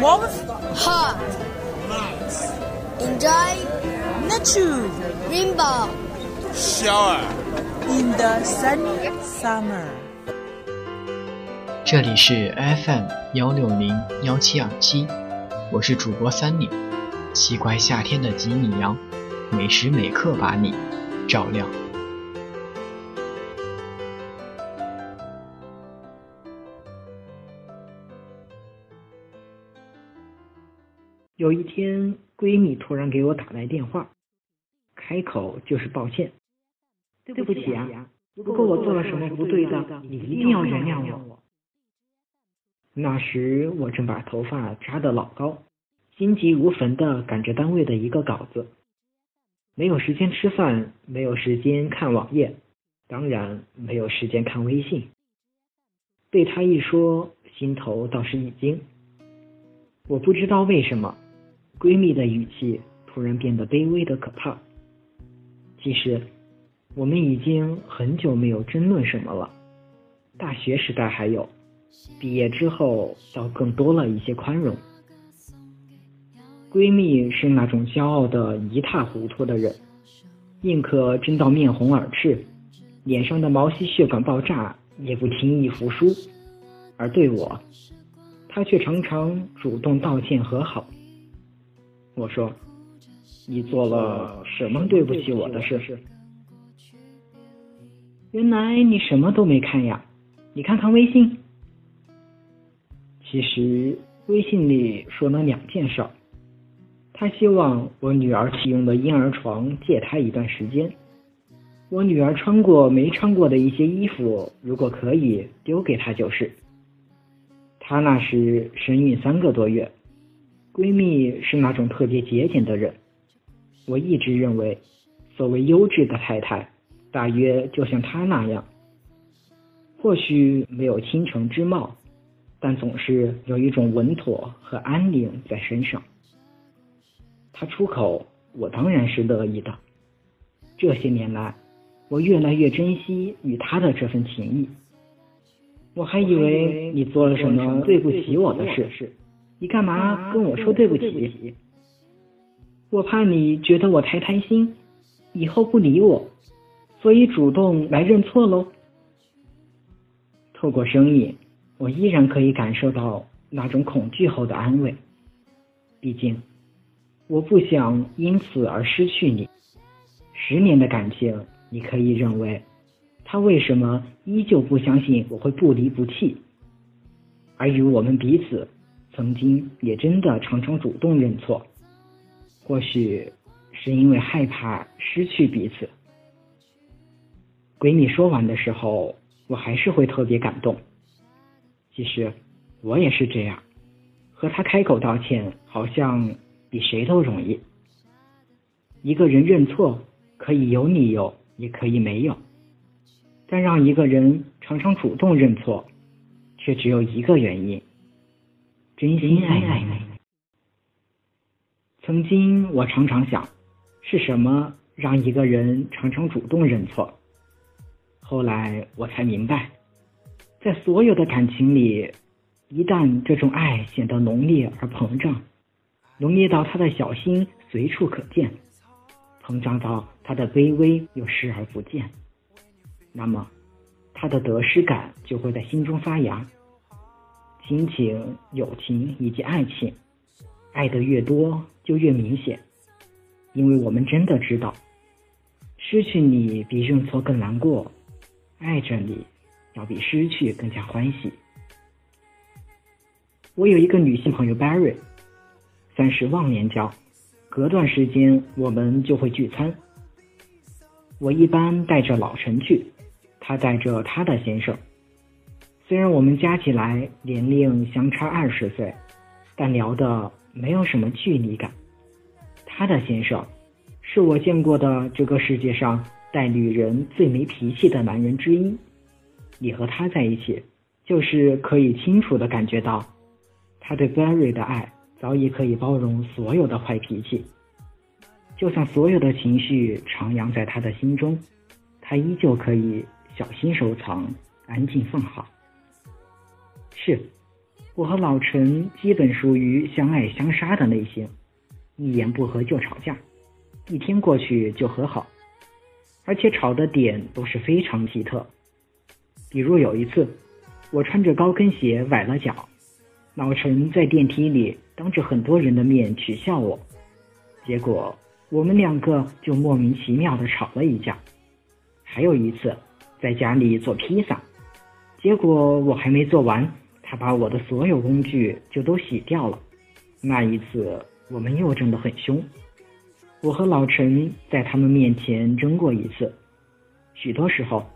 warmth, Hot. nice, Enjoy. nature Rainbow. shower. in the sunny summer. 这里是 FM 幺六零幺七二七，我是主播三米，奇怪夏天的吉米羊，每时每刻把你照亮。有一天，闺蜜突然给我打来电话，开口就是抱歉：“对不起啊，如果我做了什么不对的，你一定要原谅我。”那时我正把头发扎得老高，心急如焚地赶着单位的一个稿子，没有时间吃饭，没有时间看网页，当然没有时间看微信。被她一说，心头倒是一惊。我不知道为什么，闺蜜的语气突然变得卑微的可怕。其实，我们已经很久没有争论什么了。大学时代还有，毕业之后倒更多了一些宽容。闺蜜是那种骄傲的一塌糊涂的人，宁可争到面红耳赤，脸上的毛细血管爆炸，也不轻易服输。而对我，她却常常主动道歉和好。我说：“你做了什么对不起我的事？”原来你什么都没看呀？你看看微信。其实微信里说了两件事儿。他希望我女儿启用的婴儿床借他一段时间。我女儿穿过没穿过的一些衣服，如果可以丢给他就是。她那时身孕三个多月，闺蜜是那种特别节俭的人。我一直认为，所谓优质的太太，大约就像她那样，或许没有倾城之貌，但总是有一种稳妥和安宁在身上。她出口，我当然是乐意的。这些年来，我越来越珍惜与她的这份情谊。我还以为你做了什么对不起我的事，你干嘛跟我说对不起？我怕你觉得我太贪心，以后不理我，所以主动来认错喽。透过声音，我依然可以感受到那种恐惧后的安慰。毕竟，我不想因此而失去你。十年的感情，你可以认为。他为什么依旧不相信我会不离不弃？而与我们彼此，曾经也真的常常主动认错，或许是因为害怕失去彼此。闺蜜说完的时候，我还是会特别感动。其实我也是这样，和他开口道歉，好像比谁都容易。一个人认错，可以有理由，也可以没有。但让一个人常常主动认错，却只有一个原因：真心爱你。曾经我常常想，是什么让一个人常常主动认错？后来我才明白，在所有的感情里，一旦这种爱显得浓烈而膨胀，浓烈到他的小心随处可见，膨胀到他的卑微又视而不见。那么，他的得失感就会在心中发芽。亲情、友情以及爱情，爱的越多就越明显，因为我们真的知道，失去你比认错更难过，爱着你要比失去更加欢喜。我有一个女性朋友 Barry，算是忘年交，隔段时间我们就会聚餐。我一般带着老陈去。她带着她的先生，虽然我们加起来年龄相差二十岁，但聊的没有什么距离感。她的先生是我见过的这个世界上带女人最没脾气的男人之一。你和他在一起，就是可以清楚的感觉到，他对 Barry 的爱早已可以包容所有的坏脾气，就算所有的情绪徜徉在他的心中，他依旧可以。小心收藏，安静放好。是，我和老陈基本属于相爱相杀的类型，一言不合就吵架，一天过去就和好，而且吵的点都是非常奇特。比如有一次，我穿着高跟鞋崴了脚，老陈在电梯里当着很多人的面取笑我，结果我们两个就莫名其妙的吵了一架。还有一次，在家里做披萨，结果我还没做完，他把我的所有工具就都洗掉了。那一次，我们又争得很凶。我和老陈在他们面前争过一次。许多时候，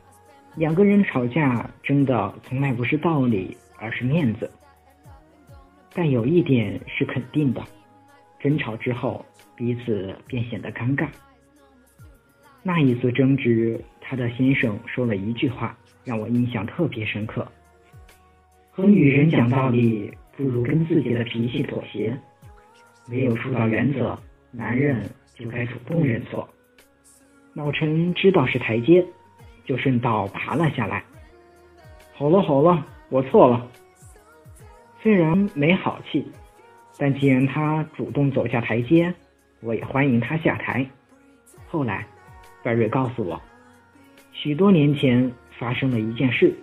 两个人吵架争的从来不是道理，而是面子。但有一点是肯定的，争吵之后，彼此便显得尴尬。那一次争执。他的先生说了一句话，让我印象特别深刻：和女人讲道理，不如跟自己的脾气妥协。没有触到原则，男人就该主动认错。老陈知道是台阶，就顺道爬了下来。好了好了，我错了。虽然没好气，但既然他主动走下台阶，我也欢迎他下台。后来，白瑞告诉我。许多年前发生了一件事，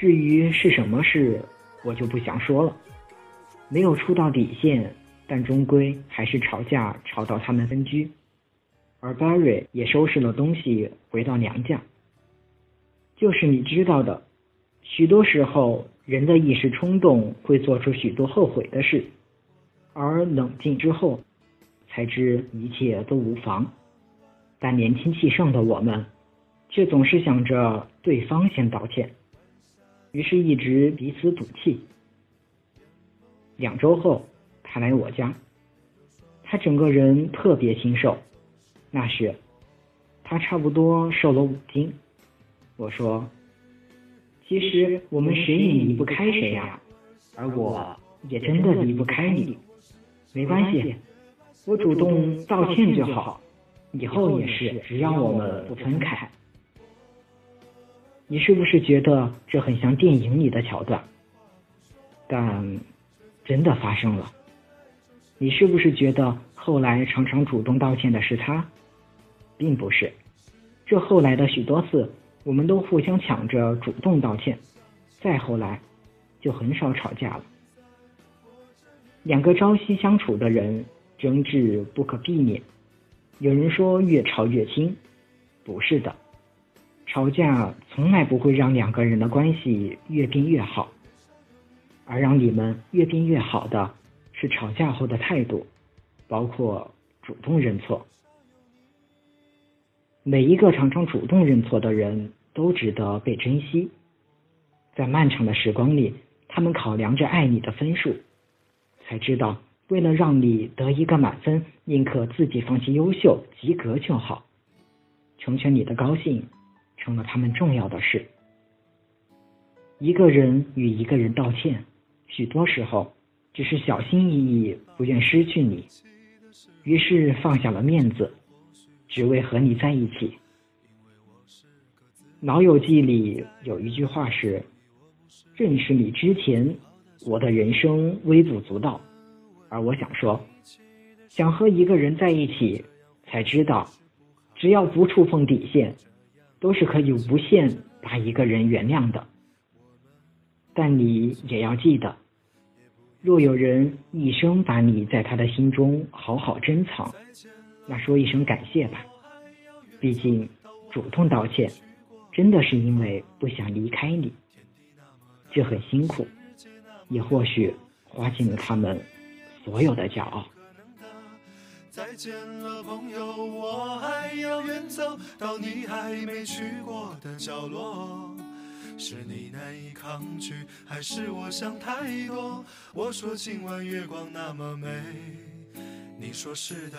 至于是什么事，我就不想说了。没有触到底线，但终归还是吵架，吵到他们分居，而 Barry 也收拾了东西回到娘家。就是你知道的，许多时候人的一时冲动会做出许多后悔的事，而冷静之后，才知一切都无妨。但年轻气盛的我们。却总是想着对方先道歉，于是一直彼此赌气。两周后，他来我家，他整个人特别清瘦，那时他差不多瘦了五斤。我说：“其实我们谁也离不开谁呀，而我也真的离不开你。没关系，我主动道歉就好，以后也是，只要我们不分开。”你是不是觉得这很像电影里的桥段？但真的发生了。你是不是觉得后来常常主动道歉的是他？并不是。这后来的许多次，我们都互相抢着主动道歉。再后来，就很少吵架了。两个朝夕相处的人，争执不可避免。有人说越吵越亲，不是的。吵架从来不会让两个人的关系越变越好，而让你们越变越好的是吵架后的态度，包括主动认错。每一个常常主动认错的人都值得被珍惜，在漫长的时光里，他们考量着爱你的分数，才知道为了让你得一个满分，宁可自己放弃优秀及格就好，成全你的高兴。成了他们重要的事。一个人与一个人道歉，许多时候只是小心翼翼，不愿失去你，于是放下了面子，只为和你在一起。老友记里有一句话是：“认识你之前，我的人生微不足道。”而我想说，想和一个人在一起，才知道，只要不触碰底线。都是可以无限把一个人原谅的，但你也要记得，若有人一生把你在他的心中好好珍藏，那说一声感谢吧。毕竟主动道歉，真的是因为不想离开你，这很辛苦，也或许花尽了他们所有的骄傲。再见了，朋友，我还要远走到你还没去过的角落。是你难以抗拒，还是我想太多？我说今晚月光那么美，你说是的。